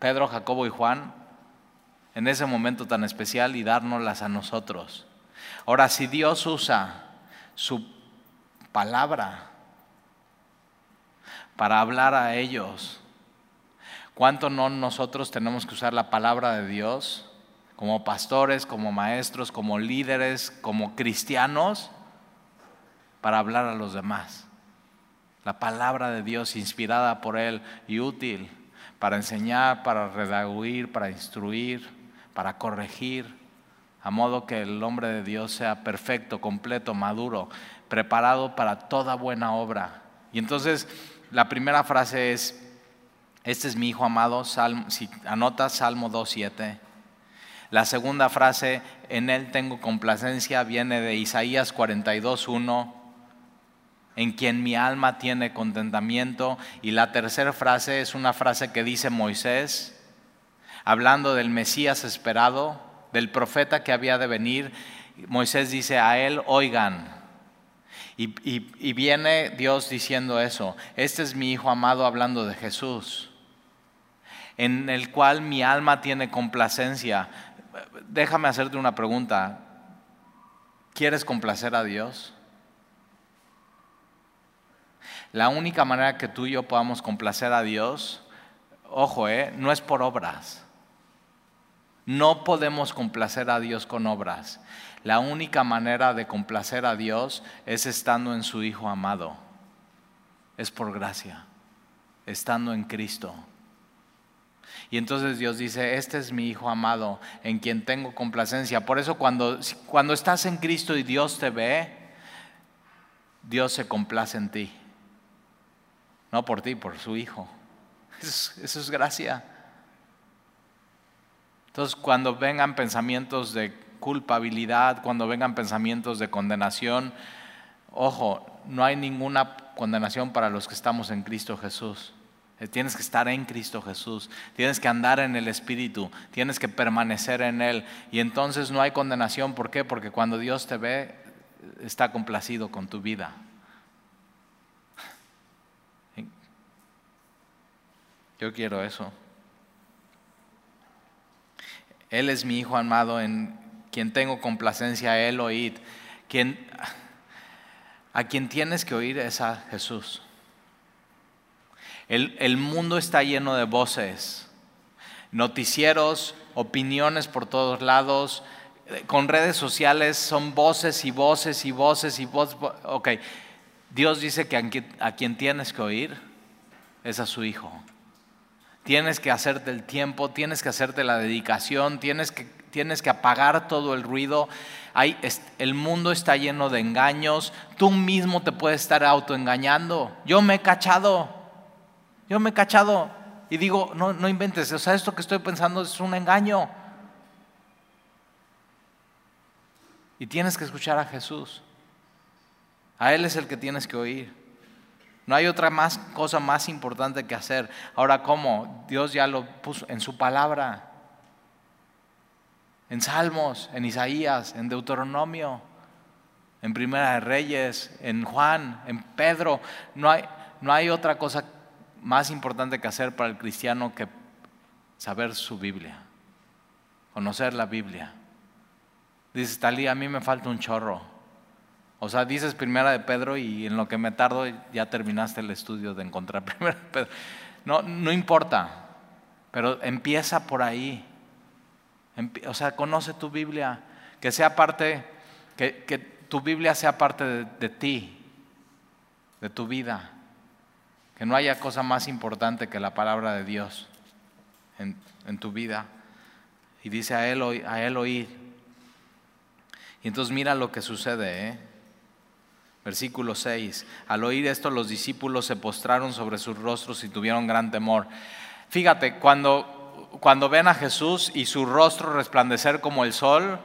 Pedro, Jacobo y Juan en ese momento tan especial y dárnoslas a nosotros. Ahora, si Dios usa su palabra para hablar a ellos. ¿Cuánto no nosotros tenemos que usar la palabra de Dios como pastores, como maestros, como líderes, como cristianos para hablar a los demás? La palabra de Dios inspirada por Él y útil para enseñar, para redaguir, para instruir, para corregir, a modo que el hombre de Dios sea perfecto, completo, maduro, preparado para toda buena obra. Y entonces la primera frase es, este es mi hijo amado, Salmo, si anotas Salmo 2.7. La segunda frase, en él tengo complacencia, viene de Isaías 42.1, en quien mi alma tiene contentamiento. Y la tercera frase es una frase que dice Moisés, hablando del Mesías esperado, del profeta que había de venir. Moisés dice a él, oigan, y, viene Dios diciendo eso. Este es mi Hijo amado hablando de Jesús, en el cual mi alma tiene complacencia. Déjame hacerte una pregunta. ¿Quieres complacer a Dios? La única manera que tú y yo podamos complacer a Dios, ojo, eh, no es por obras. No podemos complacer a Dios con obras. La única manera de complacer a Dios es estando en su Hijo amado. Es por gracia, estando en Cristo. Y entonces Dios dice, este es mi Hijo amado, en quien tengo complacencia. Por eso cuando, cuando estás en Cristo y Dios te ve, Dios se complace en ti. No por ti, por su Hijo. eso es gracia. Entonces cuando vengan pensamientos de culpabilidad, cuando vengan pensamientos de condenación, ojo, no hay ninguna condenación para los que estamos en Cristo Jesús. Eh, tienes que estar en Cristo Jesús, tienes que andar en el Espíritu, tienes que permanecer en Él. Y entonces no hay condenación, ¿por qué? Porque cuando Dios te ve, está complacido con tu vida. Yo quiero eso. Él es mi Hijo amado en quien tengo complacencia él oíd. Quien, a quien tienes que oír es a Jesús. El, mundo está lleno de voces, noticieros, opiniones por todos lados, con redes sociales son voces y voces y voces y voces. Ok, Dios dice que a quien tienes que oír es a su Hijo. Tienes que hacerte el tiempo, tienes que hacerte la dedicación, tienes que tienes que apagar todo el ruido. Hay, el mundo está lleno de engaños. Tú mismo te puedes estar autoengañando. Yo me he cachado. Yo me he cachado. Y digo, no, no inventes. O sea, esto que estoy pensando es un engaño. Y tienes que escuchar a Jesús. A Él es el que tienes que oír. No hay otra más, cosa más importante que hacer. Ahora, ¿cómo? Dios ya lo puso en su palabra en Salmos, en Isaías, en Deuteronomio, en Primera de Reyes, en Juan, en Pedro. No hay, no hay otra cosa más importante que hacer para el cristiano que saber su Biblia, conocer la Biblia. Dices, Talí, a mí me falta un chorro. O sea, dices primera de Pedro y en lo que me tardo ya terminaste el estudio de encontrar primera de Pedro. No, no importa, pero empieza por ahí. O sea, conoce tu Biblia, que sea parte, que, que tu Biblia sea parte de, ti, de tu vida. Que no haya cosa más importante que la palabra de Dios en, tu vida. Y dice a él, a él oír. Y entonces mira lo que sucede, ¿eh? Versículo 6. Al oír esto los discípulos se postraron sobre sus rostros y tuvieron gran temor. Fíjate, cuando, cuando ven a Jesús y su rostro resplandecer como el sol,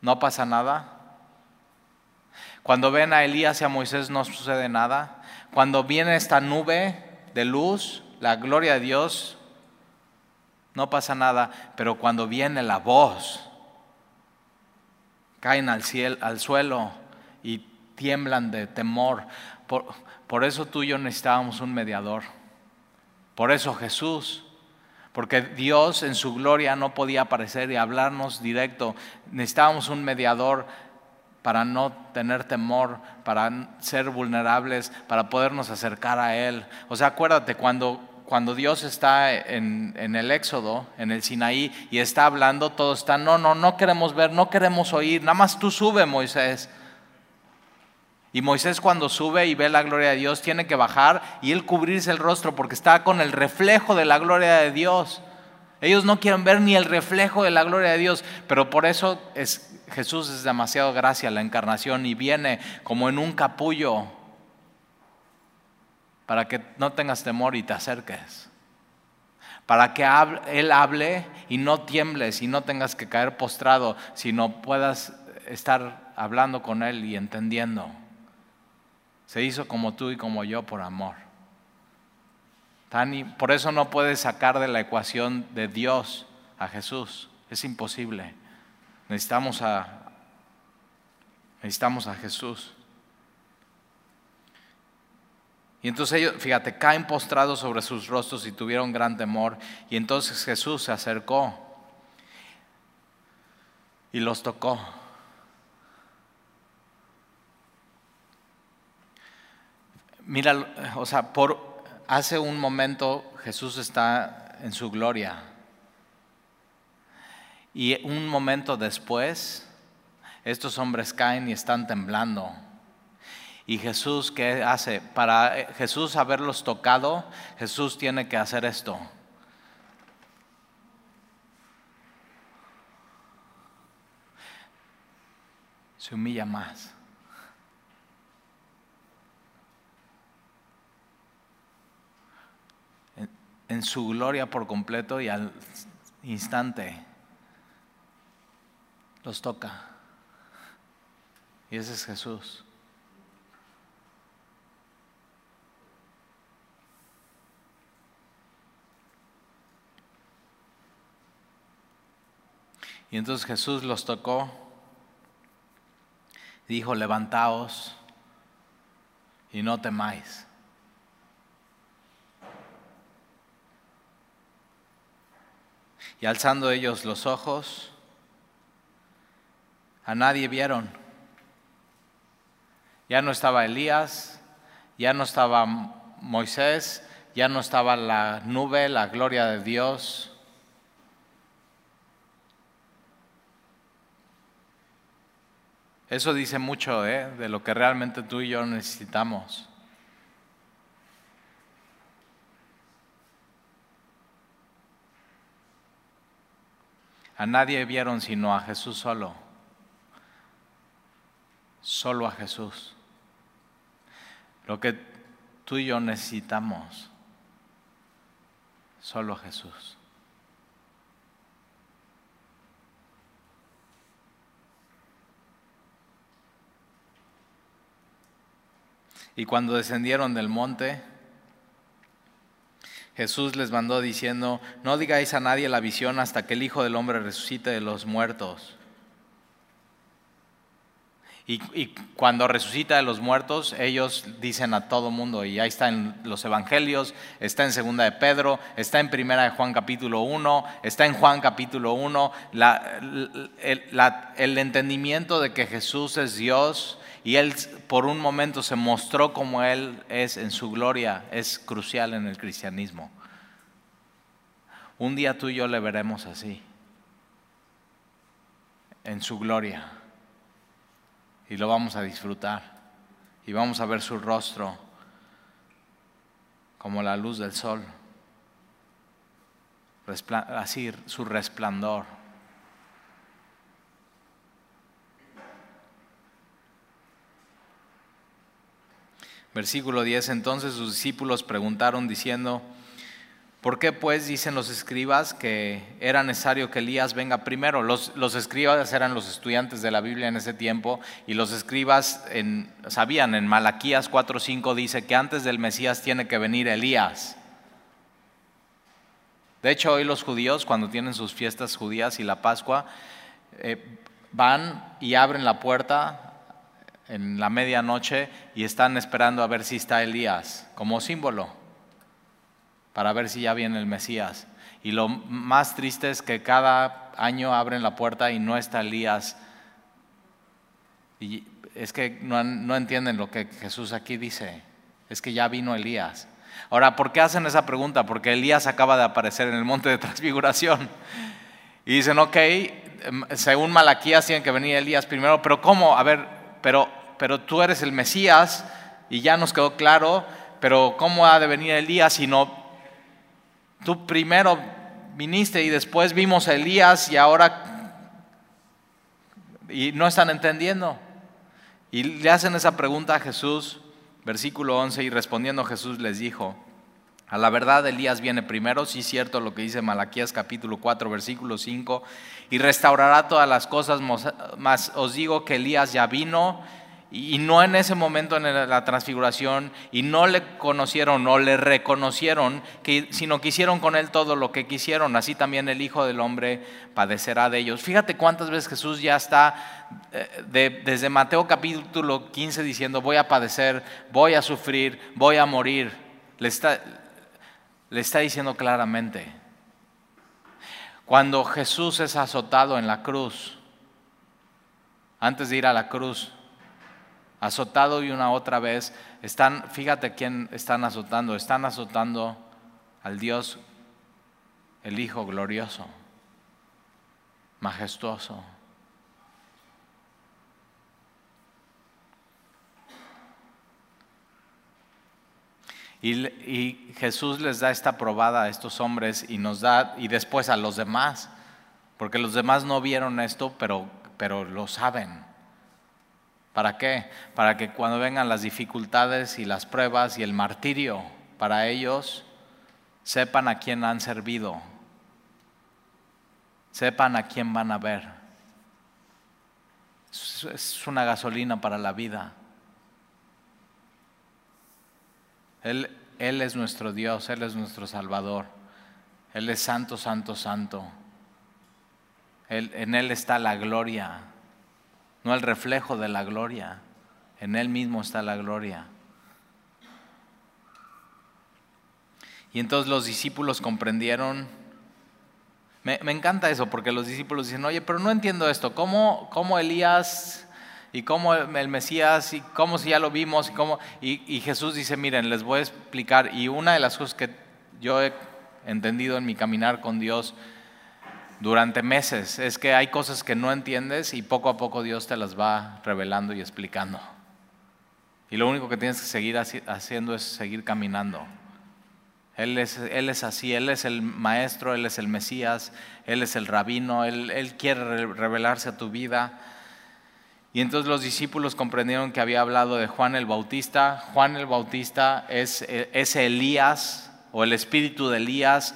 no pasa nada. Cuando ven a Elías y a Moisés no sucede nada. Cuando viene esta nube de luz, la gloria de Dios, no pasa nada. Pero cuando viene la voz, caen al, cielo, al suelo y tiemblan de temor. Por, por eso tú y yo necesitábamos un mediador. Por eso Jesús. Porque Dios en su gloria no podía aparecer y hablarnos directo. Necesitábamos un mediador para no tener temor, para ser vulnerables, para podernos acercar a Él. O sea, acuérdate, cuando, cuando Dios está en, en, el Éxodo, en el Sinaí, y está hablando, todos están, no, no, no queremos ver, no queremos oír, nada más tú sube, Moisés. Y Moisés cuando sube y ve la gloria de Dios tiene que bajar y él cubrirse el rostro porque está con el reflejo de la gloria de Dios. Ellos no quieren ver ni el reflejo de la gloria de Dios, pero por eso es, Jesús es demasiado gracia la encarnación y viene como en un capullo para que no tengas temor y te acerques. Para que Él hable y no tiembles y no tengas que caer postrado, sino puedas estar hablando con Él y entendiendo. Se hizo como tú y como yo por amor. Por eso no puedes sacar de la ecuación de Dios a Jesús. Es imposible. Necesitamos a, necesitamos a Jesús. Y entonces ellos, fíjate, caen postrados sobre sus rostros y tuvieron gran temor. Y entonces Jesús se acercó y los tocó. Mira, o sea, por hace un momento Jesús está en su gloria. Y un momento después, estos hombres caen y están temblando. Y Jesús, ¿qué hace? Para Jesús haberlos tocado, Jesús tiene que hacer esto. Se humilla más. En su gloria por completo y al instante los toca. Y ese es Jesús. Y entonces Jesús los tocó dijo, levantaos y no temáis. Y alzando ellos los ojos, a nadie vieron. Ya no estaba Elías, ya no estaba Moisés, ya no estaba la nube, la gloria de Dios. Eso dice mucho ¿eh? de lo que realmente tú y yo necesitamos. A nadie vieron sino a Jesús solo. Solo a Jesús. Lo que tú y yo necesitamos. Solo a Jesús. Y cuando descendieron del monte, Jesús les mandó diciendo, no digáis a nadie la visión hasta que el Hijo del Hombre resucite de los muertos. Y, cuando resucita de los muertos, ellos dicen a todo mundo, y ahí está en los evangelios, está en segunda de Pedro, está en primera de Juan capítulo 1, está en Juan capítulo 1, el, entendimiento de que Jesús es Dios y Él por un momento se mostró como Él es en su gloria, es crucial en el cristianismo. Un día tú y yo le veremos así, en su gloria y lo vamos a disfrutar y vamos a ver su rostro como la luz del sol, así su resplandor. Versículo 10, entonces sus discípulos preguntaron diciendo, ¿Por qué pues dicen los escribas que era necesario que Elías venga primero? Los, escribas eran los estudiantes de la Biblia en ese tiempo y los escribas sabían, en Malaquías 4.5 dice que antes del Mesías tiene que venir Elías. De hecho, hoy los judíos, cuando tienen sus fiestas judías y la Pascua, eh, van y abren la puerta en la medianoche y están esperando a ver si está Elías, como símbolo para ver si ya viene el Mesías. Y lo más triste es que cada año abren la puerta y no está Elías. Y es que no, no entienden lo que Jesús aquí dice. Es que ya vino Elías. Ahora, ¿por qué hacen esa pregunta? Porque Elías acaba de aparecer en el monte de transfiguración. Y dicen, ok, em, según Malaquías tiene que venir Elías primero, pero ¿cómo? A ver, pero, pero tú eres el Mesías y ya nos quedó claro, pero ¿cómo ha de venir Elías si no Tú primero viniste y después vimos a Elías y ahora y no están entendiendo. Y le hacen esa pregunta a Jesús, versículo 11, y respondiendo Jesús les dijo, a la verdad Elías viene primero, sí cierto lo que dice Malaquías capítulo 4, versículo 5, y restaurará todas las cosas, mas os digo que Elías ya vino y no en ese momento en la transfiguración, y no le conocieron, no le reconocieron, sino que hicieron con él todo lo que quisieron. Así también el Hijo del Hombre padecerá de ellos. Fíjate cuántas veces Jesús ya está eh, desde Mateo capítulo 15 diciendo, voy a padecer, voy a sufrir, voy a morir. Le está, le está diciendo claramente. Cuando Jesús es azotado en la cruz, antes de ir a la cruz, azotado y una otra vez. Están, fíjate quién están azotando, están azotando al Dios, el Hijo glorioso, majestuoso. Y, Jesús les da esta probada a estos hombres y nos da, y después a los demás, porque los demás no vieron esto, pero, pero lo saben. ¿Para qué? Para que cuando vengan las dificultades y las pruebas y el martirio para ellos, sepan a quién han servido, sepan a quién van a ver. Es una gasolina para la vida. Él, Él es nuestro Dios, Él es nuestro Salvador. Él es santo, santo, santo. en Él está la gloria no el reflejo de la gloria. En Él mismo está la gloria. Y entonces los discípulos comprendieron. Me, encanta eso, porque los discípulos dicen, oye, pero no entiendo esto. ¿Cómo, cómo Elías y cómo el Mesías y cómo si ya lo vimos y cómo... Y, y Jesús dice, miren, les voy a explicar. Y una de las cosas que yo he entendido en mi caminar con Dios durante meses. Es que hay cosas que no entiendes y poco a poco Dios te las va revelando y explicando. Y lo único que tienes que seguir haciendo es seguir caminando. Él es, él es así, Él es el maestro, Él es el Mesías, Él es el rabino, Él, quiere revelarse a tu vida. Y entonces los discípulos comprendieron que había hablado de Juan el Bautista. Juan el Bautista es, es Elías o el espíritu de Elías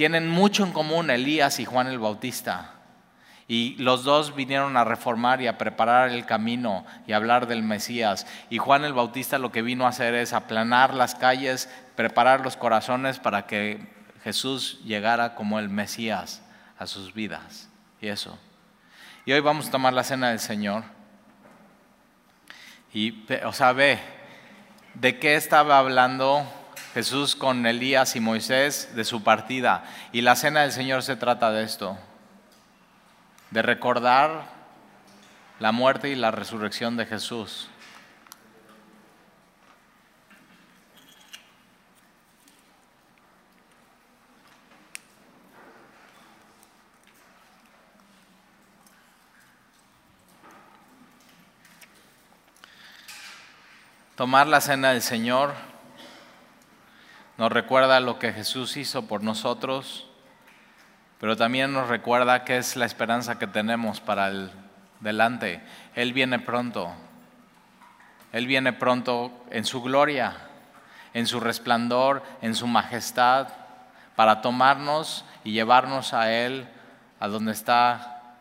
tienen mucho en común Elías y Juan el Bautista. Y los dos vinieron a reformar y a preparar el camino y hablar del Mesías. Y Juan el Bautista lo que vino a hacer es aplanar las calles, preparar los corazones para que Jesús llegara como el Mesías a sus vidas. Y eso. Y hoy vamos a tomar la cena del Señor. Y, o sea, ve, ¿de qué estaba hablando Jesús con Elías y Moisés? De su partida. Y la cena del Señor se trata de esto, de recordar la muerte y la resurrección de Jesús. Tomar la cena del Señor nos recuerda lo que Jesús hizo por nosotros, pero también nos recuerda que es la esperanza que tenemos para el delante. Él viene pronto. Él viene pronto en su gloria, en su resplandor, en su majestad, para tomarnos y llevarnos a Él, a donde está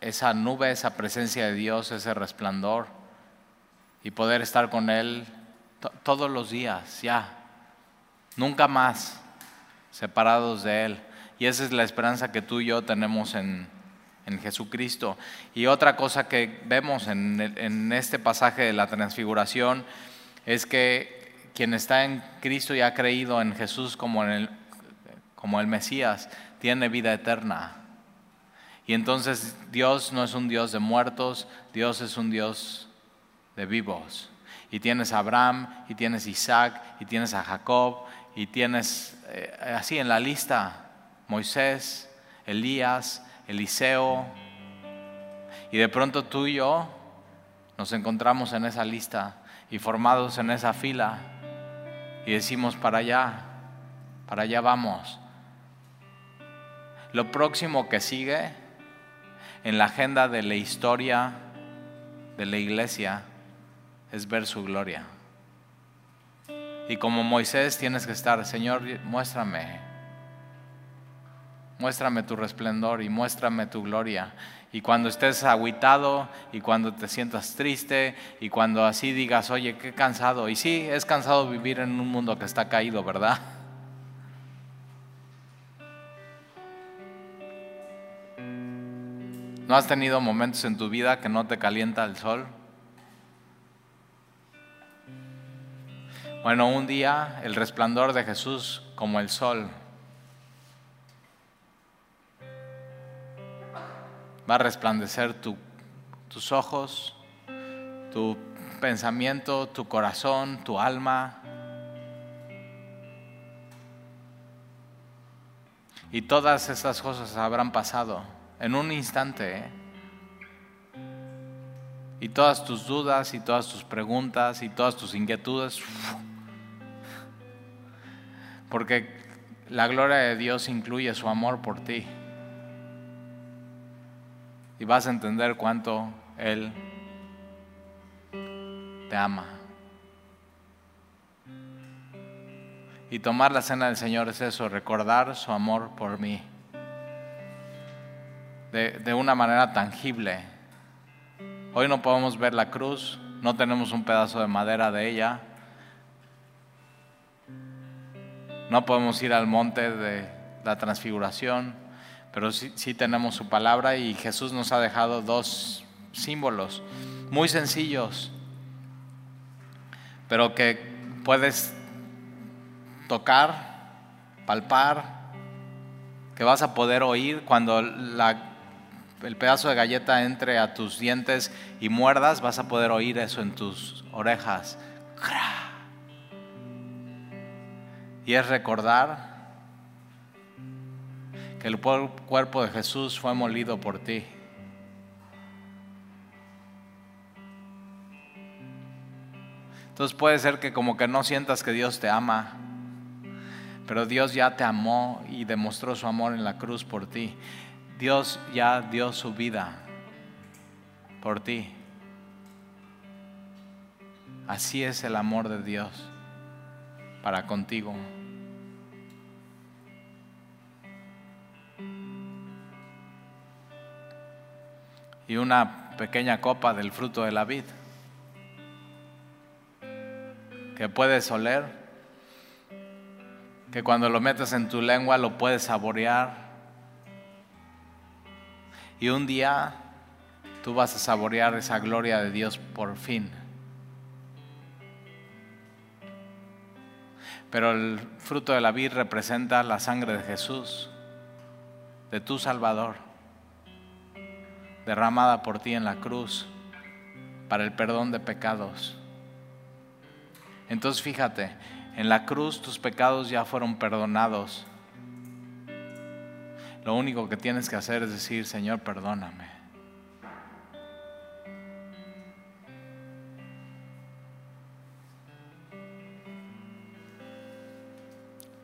esa nube, esa presencia de Dios, ese resplandor y poder estar con Él todos los días, ya, nunca más separados de Él. Y esa es la esperanza que tú y yo tenemos en, Jesucristo. Y otra cosa que vemos en, este pasaje de la transfiguración es que quien está en Cristo y ha creído en Jesús como, en el, como el Mesías, tiene vida eterna. Y entonces Dios no es un Dios de muertos, Dios es un Dios de vivos. Y tienes a Abraham, y tienes a Isaac, y tienes a Jacob, y tienes eh, así en la lista Moisés, Elías, Eliseo. Y de pronto tú y yo nos encontramos en esa lista y formados en esa fila y decimos para allá, para allá vamos. Lo próximo que sigue en la agenda de la historia de la iglesia es ver su gloria. Y como Moisés tienes que estar, Señor, muéstrame, muéstrame tu resplendor y muéstrame tu gloria. Y cuando estés aguitado y cuando te sientas triste y cuando así digas, oye, qué cansado. Y sí, es cansado vivir en un mundo que está caído, ¿verdad? ¿No has tenido momentos en tu vida que no te calienta el sol? Bueno, un día el resplandor de Jesús como el sol va a resplandecer tus ojos, tu pensamiento, tu corazón, tu alma. Y todas esas cosas habrán pasado en un instante. ¿eh? Y todas tus dudas y todas tus preguntas y todas tus inquietudes porque la gloria de Dios incluye su amor por ti. Y vas a entender cuánto Él te ama. Y tomar la cena del Señor es eso, recordar su amor por mí. De, de, una manera tangible. Hoy no podemos ver la cruz, no tenemos un pedazo de madera de ella, No podemos ir al monte de la transfiguración, pero sí, tenemos su palabra y Jesús nos ha dejado dos símbolos muy sencillos, pero que puedes tocar, palpar, que vas a poder oír cuando el pedazo de galleta entre a tus dientes y muerdas, vas a poder oír eso en tus orejas. Y es recordar que el cuerpo de Jesús fue molido por ti. Entonces puede ser que como que no sientas que Dios te ama, pero Dios ya te amó y demostró su amor en la cruz por ti. Dios ya dio su vida por ti. Así es el amor de Dios para contigo. Y una pequeña copa del fruto de la vid que puedes oler, que cuando lo metes en tu lengua lo puedes saborear. Y un día tú vas a saborear esa gloria de Dios por fin. Pero el fruto de la vid representa la sangre de Jesús, de tu Salvador, derramada por ti en la cruz para el perdón de pecados. Entonces fíjate, en la cruz tus pecados ya fueron perdonados. Lo único que tienes que hacer es decir, Señor, perdóname.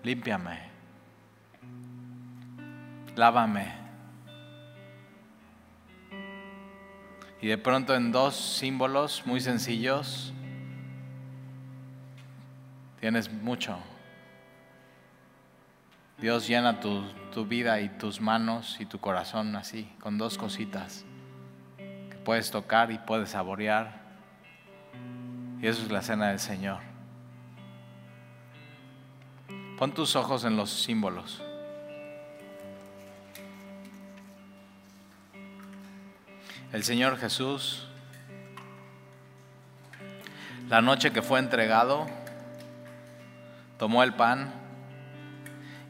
Límpiame. Lávame. Y de pronto en dos símbolos muy sencillos tienes mucho. Dios llena tu, tu, vida y tus manos y tu corazón así, con dos cositas que puedes tocar y puedes saborear. Y eso es la cena del Señor. Pon tus ojos en los símbolos. El Señor Jesús, la noche que fue entregado, tomó el pan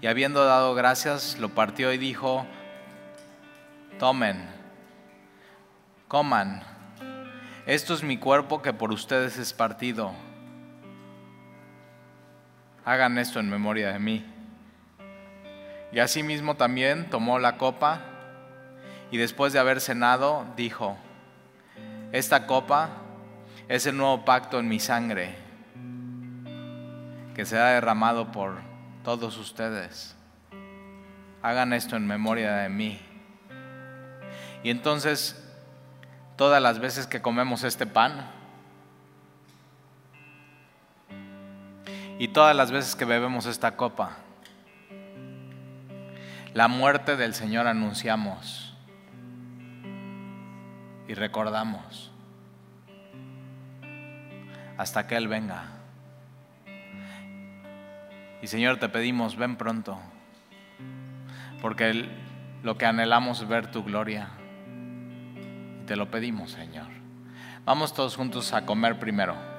y habiendo dado gracias, lo partió y dijo, tomen, coman, esto es mi cuerpo que por ustedes es partido hagan esto en memoria de mí. Y asimismo también tomó la copa y después de haber cenado dijo, esta copa es el nuevo pacto en mi sangre que será derramado por todos ustedes. Hagan esto en memoria de mí. Y entonces, todas las veces que comemos este pan, y todas las veces que bebemos esta copa, la muerte del Señor anunciamos y recordamos hasta que Él venga. Y Señor, te pedimos, ven pronto, porque lo que anhelamos es ver tu gloria. Y te lo pedimos, Señor. Vamos todos juntos a comer primero.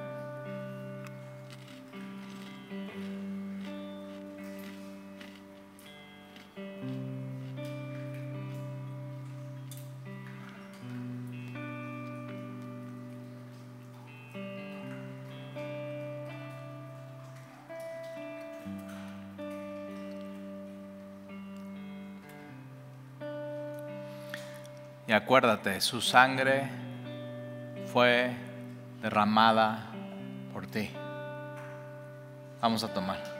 Acuérdate, su sangre fue derramada por ti. Vamos a tomar.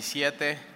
17